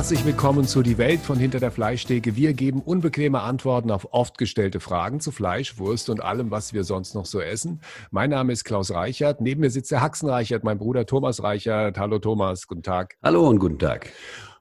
Herzlich willkommen zu Die Welt von Hinter der Fleischtheke. Wir geben unbequeme Antworten auf oft gestellte Fragen zu Fleisch, Wurst und allem, was wir sonst noch so essen. Mein Name ist Klaus Reichert. Neben mir sitzt der Haxen Reichert, mein Bruder Thomas Reichert. Hallo Thomas, guten Tag. Hallo und guten Tag.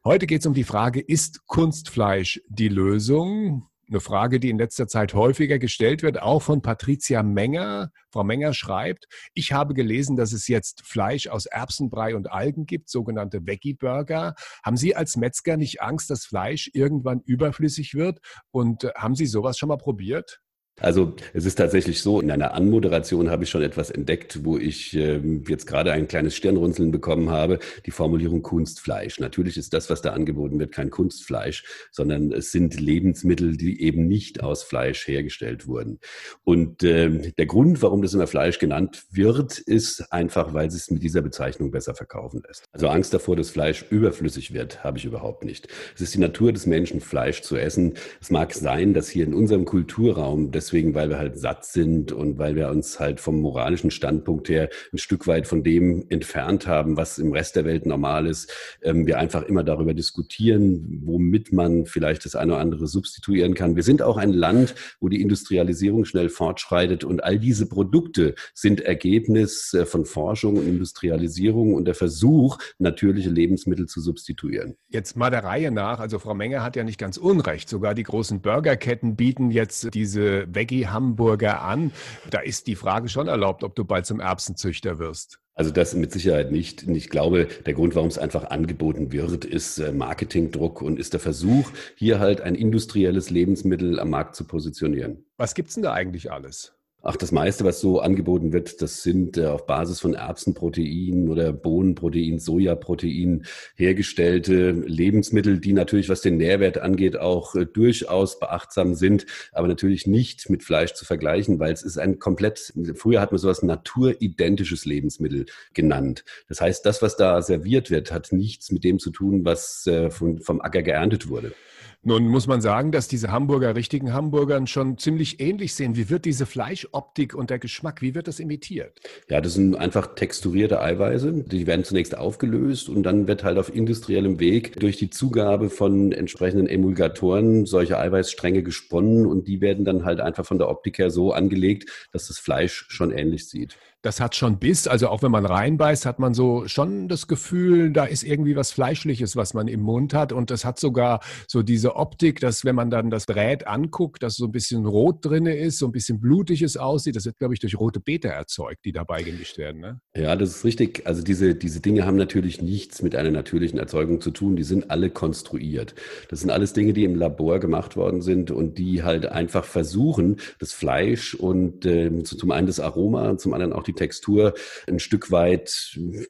Heute geht es um die Frage, ist Kunstfleisch die Lösung? Eine Frage, die in letzter Zeit häufiger gestellt wird, auch von Patricia Menger. Frau Menger schreibt, ich habe gelesen, dass es jetzt Fleisch aus Erbsenbrei und Algen gibt, sogenannte Veggie-Burger. Haben Sie als Metzger nicht Angst, dass Fleisch irgendwann überflüssig wird? Und äh, haben Sie sowas schon mal probiert? Also es ist tatsächlich so, in einer Anmoderation habe ich schon etwas entdeckt, wo ich äh, jetzt gerade ein kleines Stirnrunzeln bekommen habe, die Formulierung Kunstfleisch. Natürlich ist das, was da angeboten wird, kein Kunstfleisch, sondern es sind Lebensmittel, die eben nicht aus Fleisch hergestellt wurden. Und äh, der Grund, warum das immer Fleisch genannt wird, ist einfach, weil es mit dieser Bezeichnung besser verkaufen lässt. Also Angst davor, dass Fleisch überflüssig wird, habe ich überhaupt nicht. Es ist die Natur des Menschen, Fleisch zu essen. Es mag sein, dass hier in unserem Kulturraum das deswegen, weil wir halt satt sind und weil wir uns halt vom moralischen Standpunkt her ein Stück weit von dem entfernt haben, was im Rest der Welt normal ist. Ähm, wir einfach immer darüber diskutieren, womit man vielleicht das eine oder andere substituieren kann. Wir sind auch ein Land, wo die Industrialisierung schnell fortschreitet und all diese Produkte sind Ergebnis äh, von Forschung und Industrialisierung und der Versuch, natürliche Lebensmittel zu substituieren. Jetzt mal der Reihe nach. Also Frau Menger hat ja nicht ganz unrecht. Sogar die großen Burgerketten bieten jetzt diese Veggie-Hamburger an. Da ist die Frage schon erlaubt, ob du bald zum Erbsenzüchter wirst. Also das mit Sicherheit nicht. Und ich glaube, der Grund, warum es einfach angeboten wird, ist äh, Marketingdruck und ist der Versuch, hier halt ein industrielles Lebensmittel am Markt zu positionieren. Was gibt's denn da eigentlich alles? Ach, das meiste, was so angeboten wird, das sind äh, auf Basis von Erbsenprotein oder Bohnenprotein, Sojaprotein hergestellte Lebensmittel, die natürlich, was den Nährwert angeht, auch äh, durchaus beachtsam sind, aber natürlich nicht mit Fleisch zu vergleichen, weil es ist ein komplett, früher hat man sowas naturidentisches Lebensmittel genannt. Das heißt, das, was da serviert wird, hat nichts mit dem zu tun, was äh, von, vom Acker geerntet wurde. Nun muss man sagen, dass diese Hamburger richtigen Hamburgern schon ziemlich ähnlich sehen. Wie wird diese Fleischoptik und der Geschmack, wie wird das imitiert? Ja, das sind einfach texturierte Eiweiße. Die werden zunächst aufgelöst und dann wird halt auf industriellem Weg durch die Zugabe von entsprechenden Emulgatoren solche Eiweißstränge gesponnen und die werden dann halt einfach von der Optik her so angelegt, dass das Fleisch schon ähnlich sieht das hat schon Biss. Also auch wenn man reinbeißt, hat man so schon das Gefühl, da ist irgendwie was Fleischliches, was man im Mund hat. Und das hat sogar so diese Optik, dass wenn man dann das Brät anguckt, dass so ein bisschen rot drinne ist, so ein bisschen blutiges aussieht. Das wird, glaube ich, durch rote Beete erzeugt, die dabei gemischt werden. Ne? Ja, das ist richtig. Also diese, diese Dinge haben natürlich nichts mit einer natürlichen Erzeugung zu tun. Die sind alle konstruiert. Das sind alles Dinge, die im Labor gemacht worden sind und die halt einfach versuchen, das Fleisch und äh, zum einen das Aroma, zum anderen auch die Textur ein Stück weit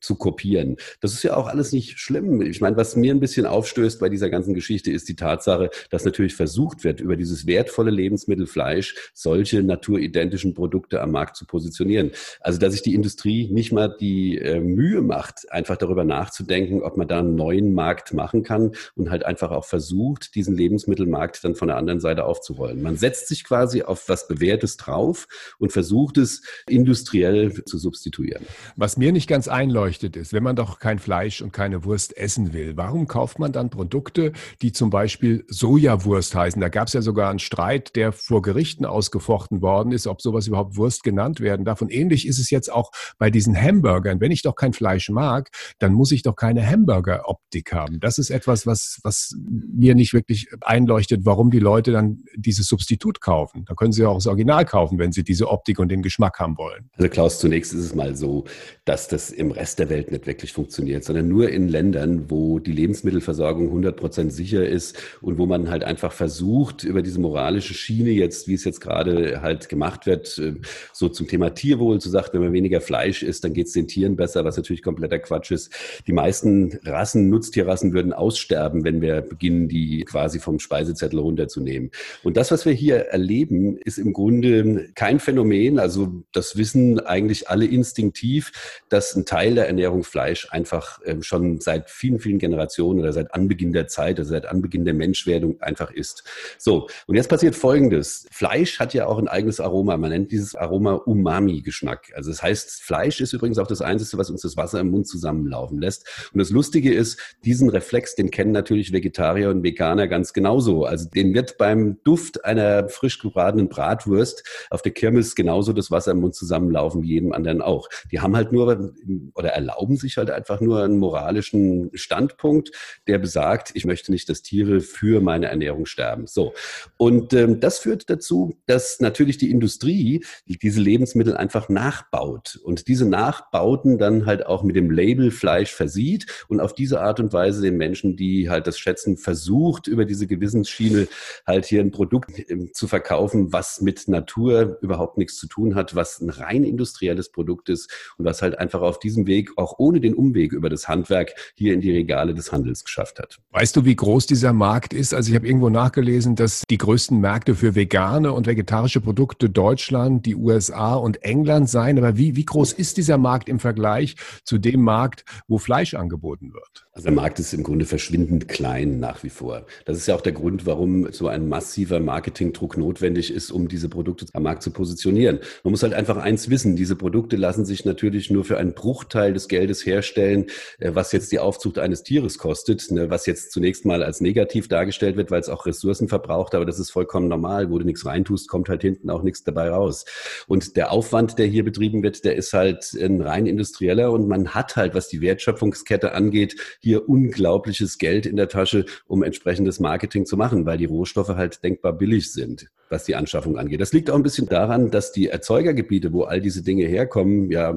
zu kopieren. Das ist ja auch alles nicht schlimm. Ich meine, was mir ein bisschen aufstößt bei dieser ganzen Geschichte ist die Tatsache, dass natürlich versucht wird, über dieses wertvolle Lebensmittel Fleisch solche naturidentischen Produkte am Markt zu positionieren. Also, dass sich die Industrie nicht mal die äh, Mühe macht, einfach darüber nachzudenken, ob man da einen neuen Markt machen kann und halt einfach auch versucht, diesen Lebensmittelmarkt dann von der anderen Seite aufzurollen. Man setzt sich quasi auf was Bewährtes drauf und versucht es industriell zu substituieren. Was mir nicht ganz einleuchtet ist, wenn man doch kein Fleisch und keine Wurst essen will, warum kauft man dann Produkte, die zum Beispiel Sojawurst heißen? Da gab es ja sogar einen Streit, der vor Gerichten ausgefochten worden ist, ob sowas überhaupt Wurst genannt werden darf. Und ähnlich ist es jetzt auch bei diesen Hamburgern. Wenn ich doch kein Fleisch mag, dann muss ich doch keine Hamburger-Optik haben. Das ist etwas, was, was mir nicht wirklich einleuchtet, warum die Leute dann dieses Substitut kaufen. Da können sie ja auch das Original kaufen, wenn sie diese Optik und den Geschmack haben wollen. Also Klaus, zunächst ist es mal so, dass das im Rest der Welt nicht wirklich funktioniert, sondern nur in Ländern, wo die Lebensmittelversorgung 100 Prozent sicher ist und wo man halt einfach versucht, über diese moralische Schiene jetzt, wie es jetzt gerade halt gemacht wird, äh, so zum Thema Tierwohl zu sagen, wenn man weniger Fleisch isst, dann geht es den Tieren besser, was natürlich kompletter Quatsch ist. Die meisten Rassen, Nutztierrassen würden aussterben, wenn wir beginnen, die quasi vom Speisezettel runterzunehmen. Und das, was wir hier erleben, ist im Grunde kein Phänomen, also das wissen eigentlich eigentlich alle instinktiv, dass ein Teil der Ernährung Fleisch einfach ähm, schon seit vielen, vielen Generationen oder seit Anbeginn der Zeit, also seit Anbeginn der Menschwerdung einfach ist. So, und jetzt passiert Folgendes. Fleisch hat ja auch ein eigenes Aroma. Man nennt dieses Aroma Umami-Geschmack. Also das heißt, Fleisch ist übrigens auch das Einzige, was uns das Wasser im Mund zusammenlaufen lässt. Und das Lustige ist, diesen Reflex, den kennen natürlich Vegetarier und Veganer ganz genauso. Also den wird beim Duft einer frisch gebratenen Bratwurst auf der Kirmes genauso das Wasser im Mund zusammenlaufen wie jedem anderen auch. Die haben halt nur oder erlauben sich halt einfach nur einen moralischen Standpunkt, der besagt, ich möchte nicht, dass Tiere für meine Ernährung sterben. So. Und ähm, das führt dazu, dass natürlich die Industrie diese Lebensmittel einfach nachbaut und diese Nachbauten dann halt auch mit dem Label Fleisch versieht und auf diese Art und Weise den Menschen, die halt das schätzen, versucht, über diese Gewissensschiene halt hier ein Produkt ähm, zu verkaufen, was mit Natur überhaupt nichts zu tun hat, was ein rein industrielles Produkt ist und was halt einfach auf diesem Weg, auch ohne den Umweg über das Handwerk, hier in die Regale des Handels geschafft hat. Weißt du, wie groß dieser Markt ist? Also ich habe irgendwo nachgelesen, dass die größten Märkte für vegane und vegetarische Produkte Deutschland, die USA und England seien. Aber wie, wie groß ist dieser Markt im Vergleich zu dem Markt, wo Fleisch angeboten wird? Also der Markt ist im Grunde verschwindend klein nach wie vor. Das ist ja auch der Grund, warum so ein massiver Marketingdruck notwendig ist, um diese Produkte am Markt zu positionieren. Man muss halt einfach eins wissen, diese Produkte lassen sich natürlich nur für einen Bruchteil des Geldes herstellen, äh, was jetzt die Aufzucht eines Tieres kostet, ne, was jetzt zunächst mal als negativ dargestellt wird, weil es auch Ressourcen verbraucht, aber das ist vollkommen normal. Wo du nichts reintust, kommt halt hinten auch nichts dabei raus. Und der Aufwand, der hier betrieben wird, der ist halt ein rein industrieller und man hat halt, was die Wertschöpfungskette angeht, hier unglaubliches Geld in der Tasche, um entsprechendes Marketing zu machen, weil die Rohstoffe halt denkbar billig sind was die Anschaffung angeht. Das liegt auch ein bisschen daran, dass die Erzeugergebiete, wo all diese Dinge herkommen, ja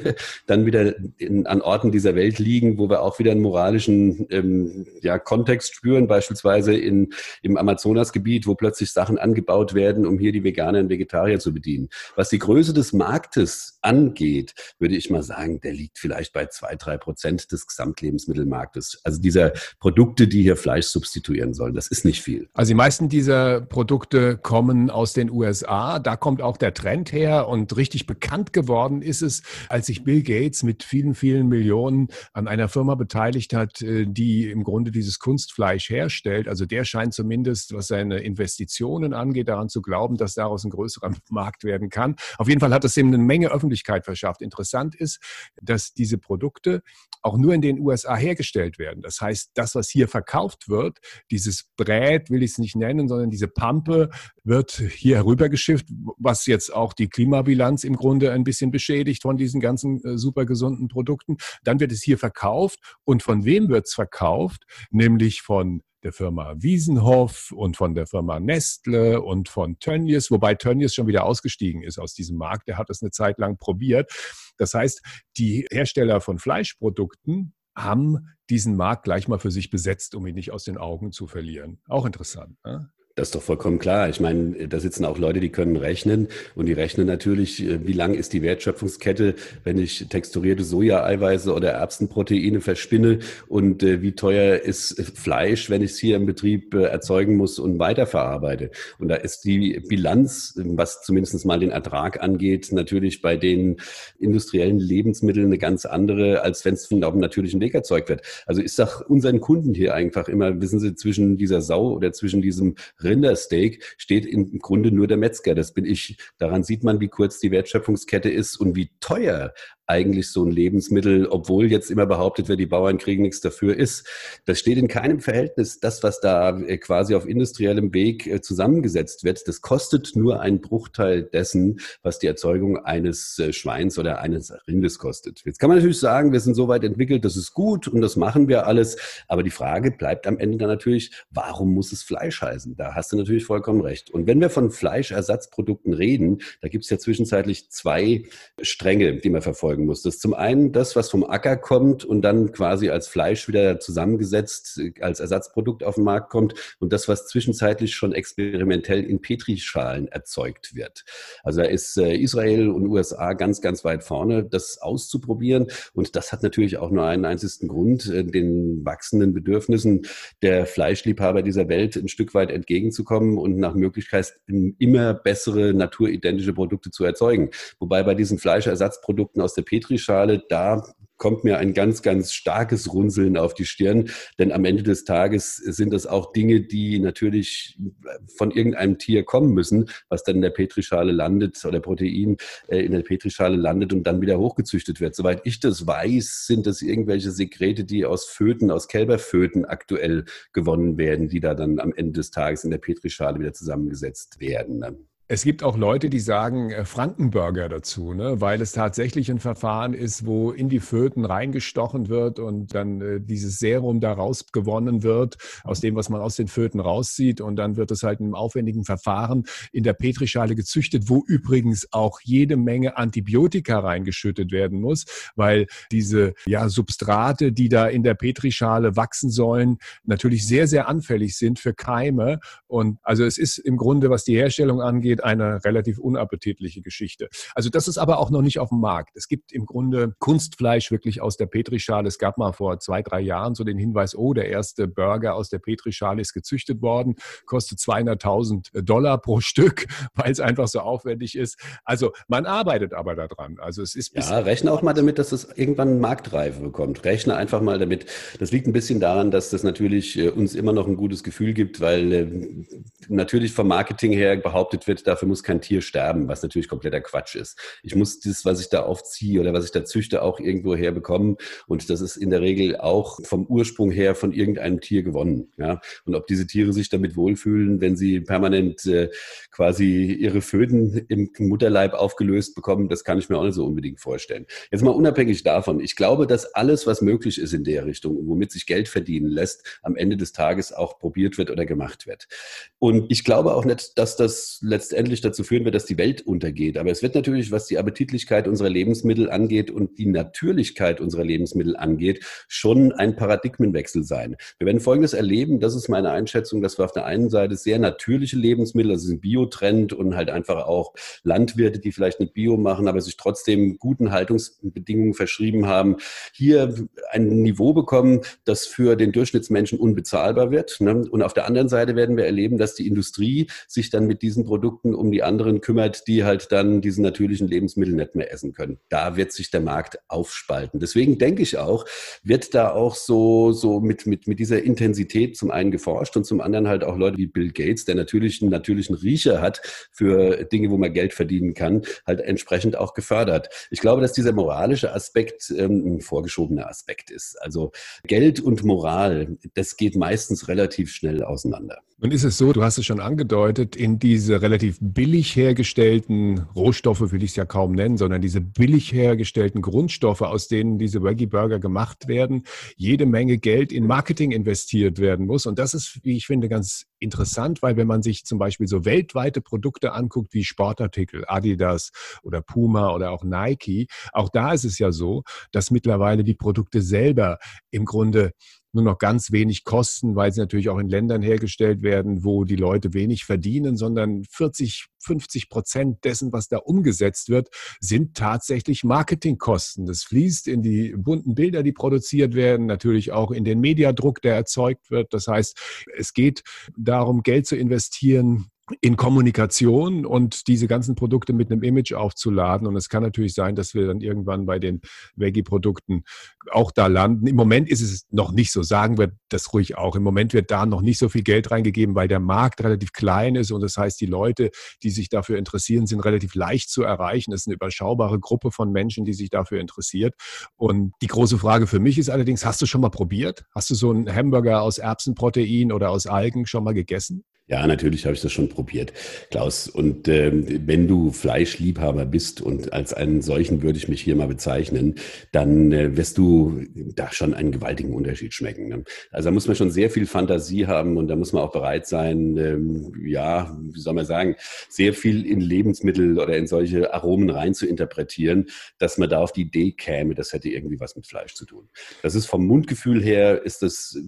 dann wieder in, an Orten dieser Welt liegen, wo wir auch wieder einen moralischen ähm, ja, Kontext spüren, beispielsweise in, im Amazonasgebiet, wo plötzlich Sachen angebaut werden, um hier die Veganer und Vegetarier zu bedienen. Was die Größe des Marktes angeht, würde ich mal sagen, der liegt vielleicht bei zwei, drei Prozent des Gesamtlebensmittelmarktes. Also dieser Produkte, die hier Fleisch substituieren sollen, das ist nicht viel. Also die meisten dieser Produkte kommen kommen aus den USA. Da kommt auch der Trend her und richtig bekannt geworden ist es, als sich Bill Gates mit vielen, vielen Millionen an einer Firma beteiligt hat, äh, die im Grunde dieses Kunstfleisch herstellt. Also der scheint zumindest, was seine Investitionen angeht, daran zu glauben, dass daraus ein größerer Markt werden kann. Auf jeden Fall hat das ihm eine Menge Öffentlichkeit verschafft. Interessant ist, dass diese Produkte auch nur in den USA hergestellt werden. Das heißt, das, was hier verkauft wird, dieses Brät, will ich es nicht nennen, sondern diese Pampe, wird hier herübergeschifft, was jetzt auch die Klimabilanz im Grunde ein bisschen beschädigt von diesen ganzen äh, super gesunden Produkten. Dann wird es hier verkauft. Und von wem wird es verkauft? Nämlich von der Firma Wiesenhoff und von der Firma Nestle und von Tönnies, wobei Tönnies schon wieder ausgestiegen ist aus diesem Markt. Der hat es eine Zeit lang probiert. Das heißt, die Hersteller von Fleischprodukten haben diesen Markt gleich mal für sich besetzt, um ihn nicht aus den Augen zu verlieren. Auch interessant. Ne? Das ist doch vollkommen klar. Ich meine, da sitzen auch Leute, die können rechnen und die rechnen natürlich, äh, wie lang ist die Wertschöpfungskette, wenn ich texturierte Sojaeiweiße oder Erbsenproteine verspinne und äh, wie teuer ist Fleisch, wenn ich es hier im Betrieb äh, erzeugen muss und weiterverarbeite. Und da ist die Bilanz, was zumindest mal den Ertrag angeht, natürlich bei den industriellen Lebensmitteln eine ganz andere, als wenn es auf dem natürlichen Weg erzeugt wird. Also ich sage unseren Kunden hier einfach immer, wissen Sie, zwischen dieser Sau oder zwischen diesem Rindersteak steht im Grunde nur der Metzger. Das bin ich. Daran sieht man, wie kurz die Wertschöpfungskette ist und wie teuer eigentlich so ein Lebensmittel, obwohl jetzt immer behauptet wird, die Bauern kriegen nichts dafür, ist. Das steht in keinem Verhältnis. Das, was da äh, quasi auf industriellem Weg äh, zusammengesetzt wird, das kostet nur einen Bruchteil dessen, was die Erzeugung eines äh, Schweins oder eines Rindes kostet. Jetzt kann man natürlich sagen, wir sind so weit entwickelt, das ist gut und das machen wir alles. Aber die Frage bleibt am Ende dann natürlich, warum muss es Fleisch heißen? Da hast du natürlich vollkommen recht. Und wenn wir von Fleischersatzprodukten reden, da gibt es ja zwischenzeitlich zwei Stränge, die man verfolgt erzeugen muss. Das ist zum einen das, was vom Acker kommt und dann quasi als Fleisch wieder zusammengesetzt als Ersatzprodukt auf den Markt kommt und das, was zwischenzeitlich schon experimentell in Petrischalen erzeugt wird. Also da ist äh, Israel und USA ganz, ganz weit vorne, das auszuprobieren. Und das hat natürlich auch nur einen einzigen Grund, äh, den wachsenden Bedürfnissen der Fleischliebhaber dieser Welt ein Stück weit entgegenzukommen und nach Möglichkeit immer bessere naturidentische Produkte zu erzeugen. Wobei bei diesen Fleischersatzprodukten aus der Petrischale, da kommt mir ein ganz, ganz starkes Runzeln auf die Stirn, denn am Ende des Tages sind das auch Dinge, die natürlich von irgendeinem Tier kommen müssen, was dann in der Petrischale landet oder Protein äh, in der Petrischale landet und dann wieder hochgezüchtet wird. Soweit ich das weiß, sind das irgendwelche Sekrete, die aus Föten, aus Kälberföten aktuell gewonnen werden, die da dann am Ende des Tages in der Petrischale wieder zusammengesetzt werden. Es gibt auch Leute, die sagen äh, Frankenburger dazu, ne? weil es tatsächlich ein Verfahren ist, wo in die Föten reingestochen wird und dann äh, dieses Serum daraus gewonnen wird, aus dem, was man aus den Föten rauszieht. Und dann wird es halt in einem aufwendigen Verfahren in der Petrischale gezüchtet, wo übrigens auch jede Menge Antibiotika reingeschüttet werden muss, weil diese ja, Substrate, die da in der Petrischale wachsen sollen, natürlich sehr, sehr anfällig sind für Keime. Und also es ist im Grunde, was die Herstellung angeht, angeht, eine relativ unappetitliche Geschichte. Also das ist aber auch noch nicht auf dem Markt. Es gibt im Grunde Kunstfleisch wirklich aus der Petrischale. Es gab mal vor zwei, drei Jahren so den Hinweis, oh, der erste Burger aus der Petrischale ist gezüchtet worden, kostet 200.000 Dollar pro Stück, weil es einfach so aufwendig ist. Also man arbeitet aber daran. Also es ist ja, rechne auch mal damit, dass es irgendwann Marktreife bekommt. Rechne einfach mal damit. Das liegt ein bisschen daran, dass das natürlich äh, uns immer noch ein gutes Gefühl gibt, weil äh, natürlich vom Marketing her behauptet wird, dafür muss kein Tier sterben, was natürlich kompletter Quatsch ist. Ich muss das, was ich da aufziehe oder was ich da züchte, auch irgendwo herbekommen. Und das ist in der Regel auch vom Ursprung her von irgendeinem Tier gewonnen. Ja? Und ob diese Tiere sich damit wohlfühlen, wenn sie permanent äh, quasi ihre Föten im Mutterleib aufgelöst bekommen, das kann ich mir auch nicht so unbedingt vorstellen. Jetzt mal unabhängig davon. Ich glaube, dass alles, was möglich ist in der Richtung, womit sich Geld verdienen lässt, am Ende des Tages auch probiert wird oder gemacht wird. Und ich glaube auch nicht, dass das letztendlich letztendlich dazu führen wird, dass die Welt untergeht. Aber es wird natürlich, was die Appetitlichkeit unserer Lebensmittel angeht und die Natürlichkeit unserer Lebensmittel angeht, schon ein Paradigmenwechsel sein. Wir werden Folgendes erleben, das ist meine Einschätzung, dass wir auf der einen Seite sehr natürliche Lebensmittel, also ein Biotrend und halt einfach auch Landwirte, die vielleicht nicht Bio machen, aber sich trotzdem guten Haltungsbedingungen verschrieben haben, hier ein Niveau bekommen, das für den Durchschnittsmenschen unbezahlbar wird. Ne? Und auf der anderen Seite werden wir erleben, dass die Industrie sich dann mit diesen Produkten Produkten um die anderen kümmert, die halt dann diese natürlichen Lebensmittel nicht mehr essen können. Da wird sich der Markt aufspalten. Deswegen denke ich auch, wird da auch so, so mit, mit, mit dieser Intensität zum einen geforscht und zum anderen halt auch Leute wie Bill Gates, der natürlich einen natürlichen Riecher hat für Dinge, wo man Geld verdienen kann, halt entsprechend auch gefördert. Ich glaube, dass dieser moralische Aspekt ähm, ein vorgeschobener Aspekt ist. Also Geld und Moral, das geht meistens relativ schnell auseinander. Und ist es so, du hast es schon angedeutet, in diese relativ billig hergestellten Rohstoffe will ich es ja kaum nennen, sondern diese billig hergestellten Grundstoffe, aus denen diese Veggie Burger gemacht werden, jede Menge Geld in Marketing investiert werden muss. Und das ist, wie ich finde, ganz interessant, weil wenn man sich zum Beispiel so weltweite Produkte anguckt wie Sportartikel, Adidas oder Puma oder auch Nike, auch da ist es ja so, dass mittlerweile die Produkte selber im Grunde nur noch ganz wenig kosten, weil sie natürlich auch in Ländern hergestellt werden, wo die Leute wenig verdienen, sondern 40, 50 Prozent dessen, was da umgesetzt wird, sind tatsächlich Marketingkosten. Das fließt in die bunten Bilder, die produziert werden, natürlich auch in den Mediadruck, der erzeugt wird. Das heißt, es geht darum, Geld zu investieren, in Kommunikation und diese ganzen Produkte mit einem Image aufzuladen. Und es kann natürlich sein, dass wir dann irgendwann bei den Veggie-Produkten auch da landen. Im Moment ist es noch nicht so, sagen wir das ruhig auch. Im Moment wird da noch nicht so viel Geld reingegeben, weil der Markt relativ klein ist und das heißt, die Leute, die sich dafür interessieren, sind relativ leicht zu erreichen. Es ist eine überschaubare Gruppe von Menschen, die sich dafür interessiert. Und die große Frage für mich ist allerdings, hast du schon mal probiert? Hast du so einen Hamburger aus Erbsenprotein oder aus Algen schon mal gegessen? Ja, natürlich habe ich das schon probiert, Klaus. Und ähm, wenn du Fleischliebhaber bist und als einen solchen würde ich mich hier mal bezeichnen, dann äh, wirst du da schon einen gewaltigen Unterschied schmecken. Ne? Also da muss man schon sehr viel Fantasie haben und da muss man auch bereit sein, ähm, ja, wie soll man sagen, sehr viel in Lebensmittel oder in solche Aromen rein zu interpretieren, dass man da auf die Idee käme, das hätte irgendwie was mit Fleisch zu tun. Das ist vom Mundgefühl her, ist das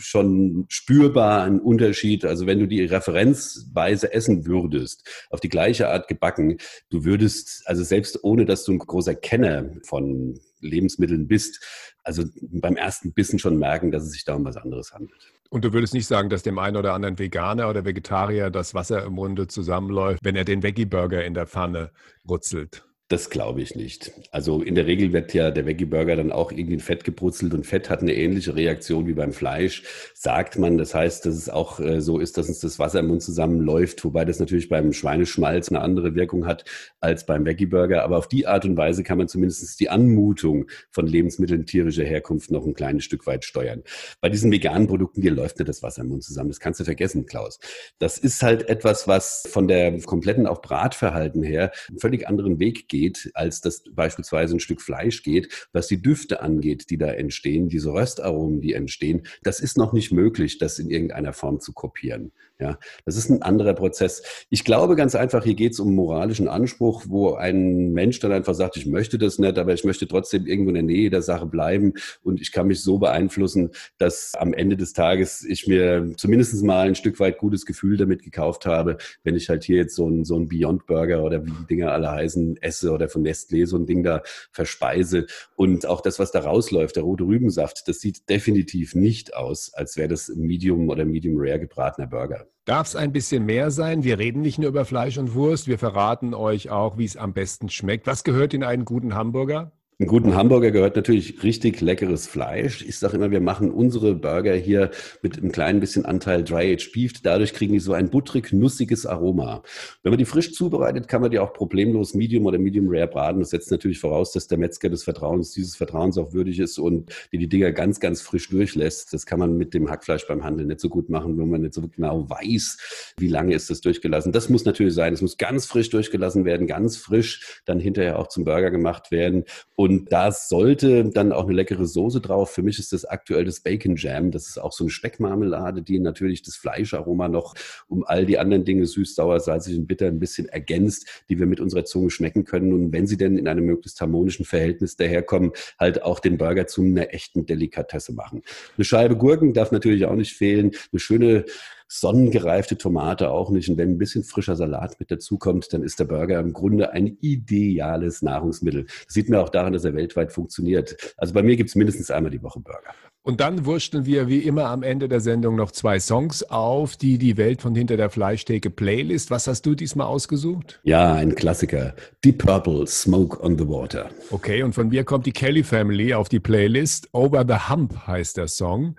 schon spürbar ein Unterschied. Also wenn du die Referenzweise essen würdest, auf die gleiche Art gebacken, du würdest, also selbst ohne, dass du ein großer Kenner von Lebensmitteln bist, also beim ersten Bissen schon merken, dass es sich da um was anderes handelt. Und du würdest nicht sagen, dass dem einen oder anderen Veganer oder Vegetarier das Wasser im Munde zusammenläuft, wenn er den Veggie-Burger in der Pfanne rutzelt? Das glaube ich nicht. Also in der Regel wird ja der Veggie-Burger dann auch irgendwie in Fett gebrutzelt und Fett hat eine ähnliche Reaktion wie beim Fleisch, sagt man. Das heißt, dass es auch äh, so ist, dass uns das Wasser im Mund zusammenläuft, wobei das natürlich beim Schweineschmalz eine andere Wirkung hat als beim Veggie-Burger. Aber auf die Art und Weise kann man zumindest die Anmutung von Lebensmitteln tierischer Herkunft noch ein kleines Stück weit steuern. Bei diesen veganen Produkten, hier läuft nicht das Wasser im Mund zusammen. Das kannst du vergessen, Klaus. Das ist halt etwas, was von der kompletten auch Bratverhalten her einen völlig anderen Weg geht geht, als das beispielsweise ein Stück Fleisch geht, was die Düfte angeht, die da entstehen, diese Röstaromen, die entstehen, das ist noch nicht möglich, das in irgendeiner Form zu kopieren. Ja, das ist ein anderer Prozess. Ich glaube ganz einfach, hier geht es um moralischen Anspruch, wo ein Mensch dann einfach sagt, ich möchte das nicht, aber ich möchte trotzdem irgendwo in der Nähe der Sache bleiben und ich kann mich so beeinflussen, dass am Ende des Tages ich mir zumindest mal ein Stück weit gutes Gefühl damit gekauft habe, wenn ich halt hier jetzt so ein, so ein Beyond Burger oder wie die Dinger alle heißen, esse oder von Nestlé so ein Ding da verspeise. Und auch das, was da rausläuft, der rote Rübensaft, das sieht definitiv nicht aus, als wäre das Medium oder Medium Rare gebratener Burger. Darf es ein bisschen mehr sein? Wir reden nicht nur über Fleisch und Wurst, wir verraten euch auch, wie es am besten schmeckt. Was gehört in einen guten Hamburger? Einen guten Hamburger gehört natürlich richtig leckeres Fleisch. Ich sage immer, wir machen unsere Burger hier mit einem kleinen bisschen Anteil Dry-Aged Beef. Dadurch kriegen die so ein butterig, nussiges Aroma. Wenn man die frisch zubereitet, kann man die auch problemlos Medium oder Medium Rare braten. Das setzt natürlich voraus, dass der Metzger des Vertrauens dieses Vertrauens auch würdig ist und die die Dinger ganz, ganz frisch durchlässt. Das kann man mit dem Hackfleisch beim Handel nicht so gut machen, wenn man nicht so genau weiß, wie lange ist das durchgelassen. Das muss natürlich sein. Es muss ganz frisch durchgelassen werden, ganz frisch dann hinterher auch zum Burger gemacht werden. Und und da sollte dann auch eine leckere Soße drauf. Für mich ist das aktuell das Bacon Jam. Das ist auch so eine Speckmarmelade, die natürlich das Fleischaroma noch um all die anderen Dinge süß, sauer, salzig und bitter ein bisschen ergänzt, die wir mit unserer Zunge schmecken können. Und wenn sie denn in einem möglichst harmonischen Verhältnis daherkommen, halt auch den Burger zu einer echten Delikatesse machen. Eine Scheibe Gurken darf natürlich auch nicht fehlen. Eine schöne sonnengereifte Tomate auch nicht. Und wenn ein bisschen frischer Salat mit dazukommt, dann ist der Burger im Grunde ein ideales Nahrungsmittel. Das sieht man auch daran, dass er weltweit funktioniert. Also bei mir gibt es mindestens einmal die Woche Burger. Und dann wursteln wir wie immer am Ende der Sendung noch zwei Songs auf, die die Welt von hinter der Fleischtheke Playlist. Was hast du diesmal ausgesucht? Ja, ein Klassiker. Deep Purple, Smoke on the Water. Okay, und von mir kommt die Kelly Family auf die Playlist. Over the Hump heißt der Song.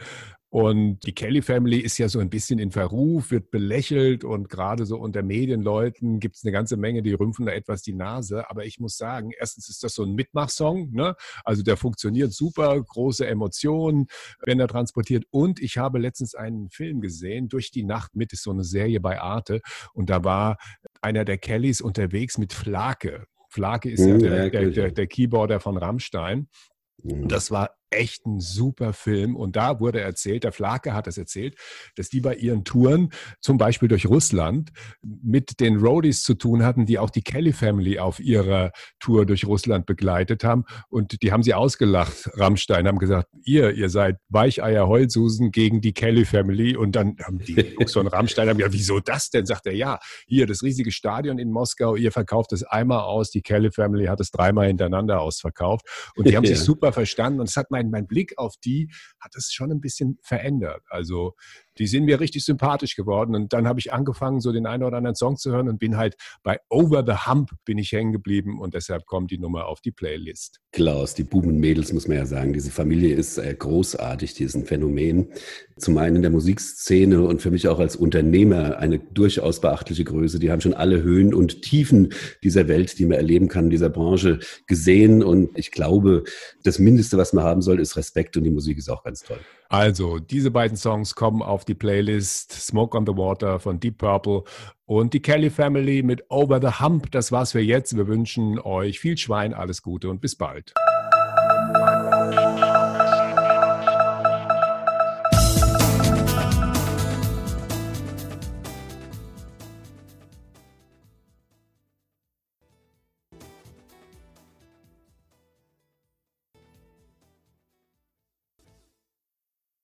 Und die Kelly Family ist ja so ein bisschen in Verruf, wird belächelt und gerade so unter Medienleuten gibt es eine ganze Menge, die rümpfen da etwas die Nase. Aber ich muss sagen, erstens ist das so ein Mitmachsong, ne? Also der funktioniert super, große Emotionen, wenn er transportiert. Und ich habe letztens einen Film gesehen, Durch die Nacht mit ist so eine Serie bei Arte. Und da war einer der Kellys unterwegs mit Flake. Flake ist ja, mhm, der, der, der, der Keyboarder von Rammstein. Mhm. Das war echt ein super Film. Und da wurde erzählt, der Flake hat es erzählt, dass die bei ihren Touren, zum Beispiel durch Russland, mit den Roadies zu tun hatten, die auch die Kelly Family auf ihrer Tour durch Russland begleitet haben. Und die haben sie ausgelacht, Rammstein, haben gesagt, ihr, ihr seid Weicheier Heulsusen gegen die Kelly Family. Und dann haben die Jungs von Rammstein haben gesagt, wieso das denn? Sagt er, ja, hier das riesige Stadion in Moskau, ihr verkauft es einmal aus, die Kelly Family hat es dreimal hintereinander ausverkauft. Und die haben sich super verstanden. Und es hat mein, mein Blick auf die hat es schon ein bisschen verändert. Also die sind mir richtig sympathisch geworden. Und dann habe ich angefangen, so den einen oder anderen Song zu hören und bin halt bei Over the Hump bin ich hängen geblieben und deshalb kommt die Nummer auf die Playlist. Klaus, die Buben und Mädels muss man ja sagen, diese Familie ist äh, großartig, diesen Phänomen. Zum einen in der Musikszene und für mich auch als Unternehmer eine durchaus beachtliche Größe. Die haben schon alle Höhen und Tiefen dieser Welt, die man erleben kann, dieser Branche gesehen. Und ich glaube, das Mindeste, was man haben soll, ist Respekt und die Musik ist auch ganz toll. Also, diese beiden Songs kommen auf die Playlist Smoke on the Water von Deep Purple und die Kelly Family mit Over the Hump. Das war's für jetzt. Wir wünschen euch viel Schwein, alles Gute und bis bald.